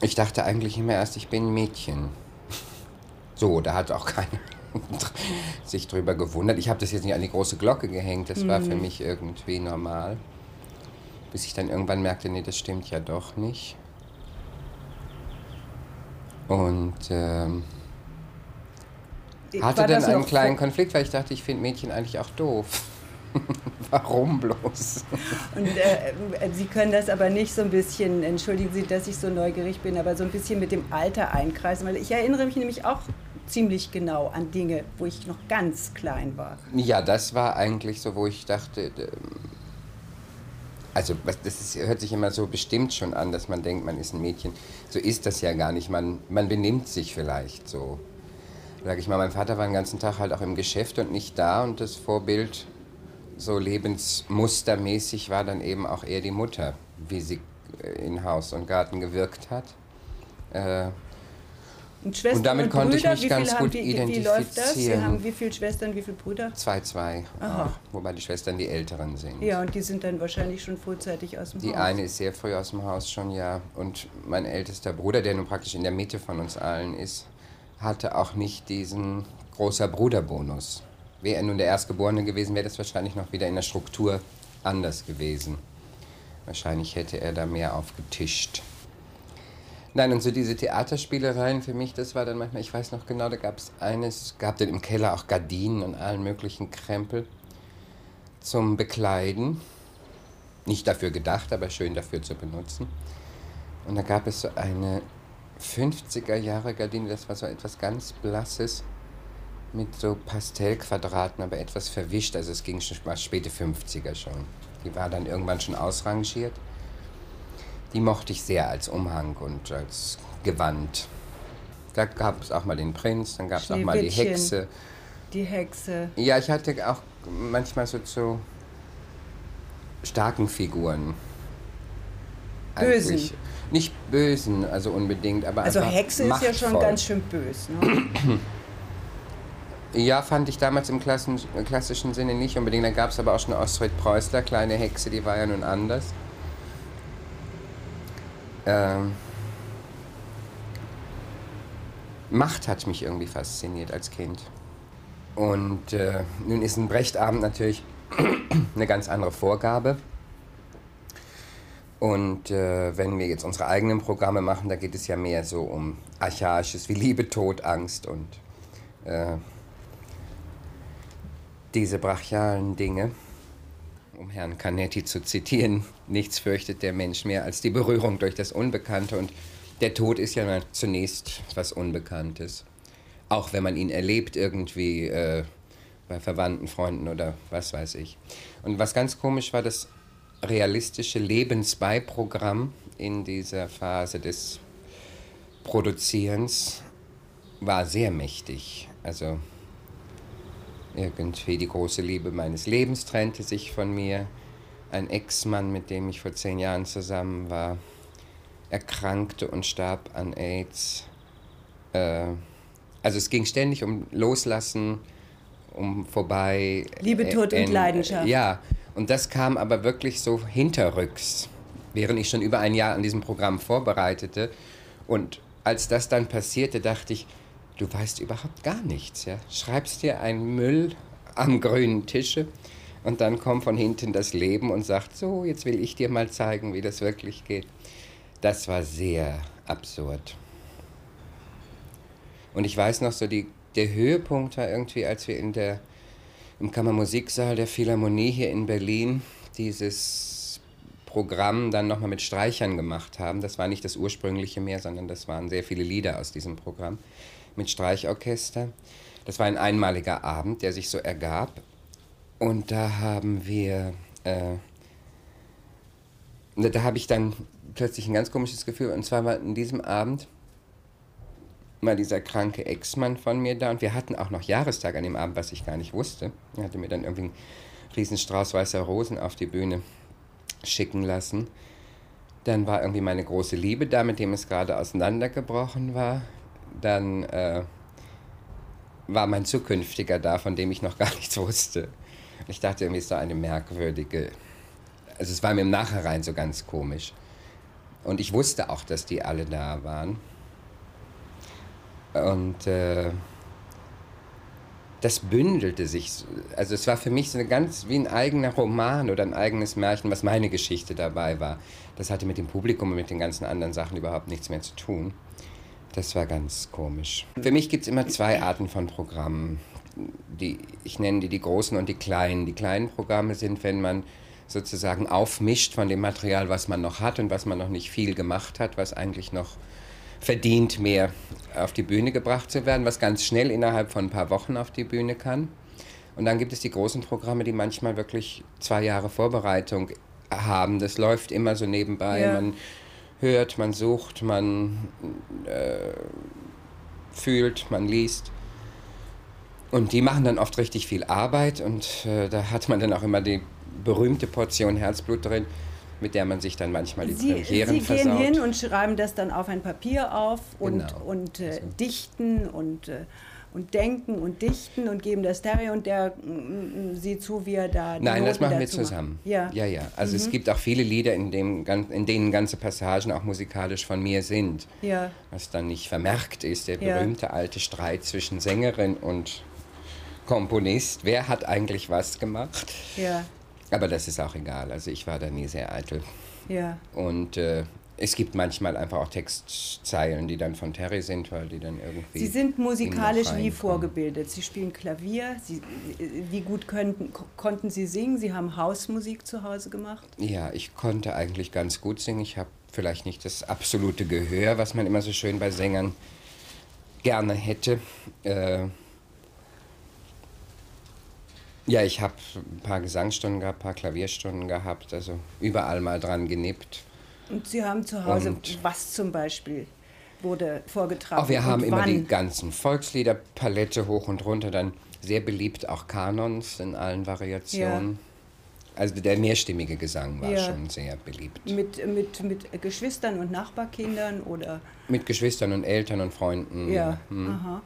Ich dachte eigentlich immer erst, ich bin ein Mädchen. So, da hat auch keiner sich drüber gewundert. Ich habe das jetzt nicht an die große Glocke gehängt, das war für Mhm. mich irgendwie normal. Bis ich dann irgendwann merkte, nee, das stimmt ja doch nicht. Und ähm, hatte dann einen kleinen Konflikt, weil ich dachte, ich finde Mädchen eigentlich auch doof. Warum bloß? Und äh, äh, Sie können das aber nicht so ein bisschen, entschuldigen Sie, dass ich so neugierig bin, aber so ein bisschen mit dem Alter einkreisen, weil ich erinnere mich nämlich auch ziemlich genau an Dinge, wo ich noch ganz klein war. Ja, das war eigentlich so, wo ich dachte, ähm, also das ist, hört sich immer so bestimmt schon an, dass man denkt, man ist ein Mädchen. So ist das ja gar nicht. Man, man benimmt sich vielleicht so. Sag ich mal, mein Vater war den ganzen Tag halt auch im Geschäft und nicht da und das Vorbild so lebensmustermäßig war dann eben auch eher die Mutter, wie sie äh, in Haus und Garten gewirkt hat. Äh, Und Schwestern Und damit und konnte ich Brüder, mich wie viel ganz haben, gut wie, wie läuft das? Sie identifizieren. haben wie viele Schwestern, wie viele Brüder? zwei, zwei, Aha. auch, wobei die Schwestern die Älteren sind. Ja, und die sind dann wahrscheinlich schon frühzeitig aus dem Die Haus. eine ist sehr früh aus dem Haus schon, ja. Und mein ältester Bruder, der nun praktisch in der Mitte von uns allen ist, hatte auch nicht diesen großer Bruderbonus. Wäre er nun der Erstgeborene gewesen, wäre das wahrscheinlich noch wieder in der Struktur anders gewesen. Wahrscheinlich hätte er da mehr aufgetischt. Nein, und so diese Theaterspielereien für mich, das war dann manchmal, ich weiß noch genau, da gab es eines, gab dann im Keller auch Gardinen und allen möglichen Krempel zum Bekleiden. Nicht dafür gedacht, aber schön dafür zu benutzen. Und da gab es so eine 50er Jahre Gardine, das war so etwas ganz Blasses mit so Pastellquadraten, aber etwas verwischt. Also es ging schon war späte 50er schon. Die war dann irgendwann schon ausrangiert. Die mochte ich sehr als Umhang und als Gewand. Da gab es auch mal den Prinz, dann gab es auch mal die. Hexe. Die Hexe. Ja, ich hatte auch manchmal so zu starken Figuren. Bösen. Eigentlich. Nicht bösen, also unbedingt, aber Also Hexe ist ja schon machtvoll. ganz schön bös. Ne? Ja, fand ich damals im Klassen, klassischen Sinne nicht unbedingt. Da gab es aber auch schon Ostfried Preußler, kleine Hexe, die war ja nun anders. Ähm, Macht hat mich irgendwie fasziniert als Kind. Und äh, nun ist ein Brechtabend natürlich eine ganz andere Vorgabe. Und äh, wenn wir jetzt unsere eigenen Programme machen, da geht es ja mehr so um Archaisches wie Liebe, Tod, Angst und äh, diese brachialen Dinge. Um Herrn Canetti zu zitieren, nichts fürchtet der Mensch mehr als die Berührung durch das Unbekannte. Und der Tod ist ja zunächst was Unbekanntes. Auch wenn man ihn erlebt irgendwie äh, bei Verwandten, Freunden oder was weiß ich. Und was ganz komisch war, das realistische Lebensbeiprogramm in dieser Phase des Produzierens war sehr mächtig. Also irgendwie die große Liebe meines Lebens trennte sich von mir. Ein Ex-Mann, mit dem ich vor zehn Jahren zusammen war, erkrankte und starb an AIDS. Äh, also es ging ständig um Loslassen, um vorbei. Liebe, Tod und Ende. Leidenschaft. Ja, und das kam aber wirklich so hinterrücks, während ich schon über ein Jahr an diesem Programm vorbereitete. Und als das dann passierte, dachte ich, du weißt überhaupt gar nichts. Ja? Schreibst dir einen Müll am grünen Tische und dann kommt von hinten das Leben und sagt, so, jetzt will ich dir mal zeigen, wie das wirklich geht. Das war sehr absurd. Und ich weiß noch so, die, der Höhepunkt war irgendwie, als wir in der, im Kammermusiksaal der Philharmonie hier in Berlin dieses Programm dann nochmal mit Streichern gemacht haben. Das war nicht das ursprüngliche mehr, sondern das waren sehr viele Lieder aus diesem Programm mit Streichorchester. Das war ein einmaliger Abend, der sich so ergab. Und da haben wir, äh, da habe ich dann plötzlich ein ganz komisches Gefühl. Und zwar war in diesem Abend mal dieser kranke Ex-Mann von mir da und wir hatten auch noch Jahrestag an dem Abend, was ich gar nicht wusste. Er hatte mir dann irgendwie einen Riesenstrauß weißer Rosen auf die Bühne schicken lassen. Dann war irgendwie meine große Liebe da, mit dem es gerade auseinandergebrochen war. Dann äh, war mein zukünftiger da, von dem ich noch gar nichts wusste. Ich dachte irgendwie, ist so eine merkwürdige. Also es war mir im Nachhinein so ganz komisch. Und ich wusste auch, dass die alle da waren. Und äh, das bündelte sich. Also es war für mich so eine ganz wie ein eigener Roman oder ein eigenes Märchen, was meine Geschichte dabei war. Das hatte mit dem Publikum und mit den ganzen anderen Sachen überhaupt nichts mehr zu tun. Das war ganz komisch. Für mich gibt es immer zwei Arten von Programmen. Die, ich nenne die die großen und die kleinen. Die kleinen Programme sind, wenn man sozusagen aufmischt von dem Material, was man noch hat und was man noch nicht viel gemacht hat, was eigentlich noch verdient, mehr auf die Bühne gebracht zu werden, was ganz schnell innerhalb von ein paar Wochen auf die Bühne kann. Und dann gibt es die großen Programme, die manchmal wirklich zwei Jahre Vorbereitung haben. Das läuft immer so nebenbei. Ja. Man hört, man sucht, man äh, fühlt, man liest. Und die machen dann oft richtig viel Arbeit und äh, da hat man dann auch immer die berühmte Portion Herzblut drin, mit der man sich dann manchmal die Sie, Premieren Sie versaut. gehen hin und schreiben das dann auf ein Papier auf und, genau. und äh, also. dichten und äh, und denken und dichten und geben das Terry und der mm, mm, sieht zu, wie er da. Nein, Noten das machen wir zusammen. Ja, ja, ja. Also mhm. es gibt auch viele Lieder, in, dem, in denen ganze Passagen auch musikalisch von mir sind. Ja. Was dann nicht vermerkt ist, der berühmte ja. alte Streit zwischen Sängerin und Komponist. Wer hat eigentlich was gemacht? Ja. Aber das ist auch egal. Also ich war da nie sehr eitel. Ja. Und äh, es gibt manchmal einfach auch Textzeilen, die dann von Terry sind, weil die dann irgendwie. Sie sind musikalisch wie vorgebildet. Sie spielen Klavier. Sie, wie gut könnten, konnten Sie singen? Sie haben Hausmusik zu Hause gemacht? Ja, ich konnte eigentlich ganz gut singen. Ich habe vielleicht nicht das absolute Gehör, was man immer so schön bei Sängern gerne hätte. Äh, ja, ich habe ein paar Gesangsstunden gehabt, ein paar Klavierstunden gehabt, also überall mal dran genippt. Und Sie haben zu Hause und was zum Beispiel wurde vorgetragen? Auch wir haben immer die ganzen Volksliederpalette hoch und runter, dann sehr beliebt auch Kanons in allen Variationen. Ja. Also der mehrstimmige Gesang war ja. schon sehr beliebt. Mit, mit, mit Geschwistern und Nachbarkindern oder? Mit Geschwistern und Eltern und Freunden. Ja. Hm. Aha.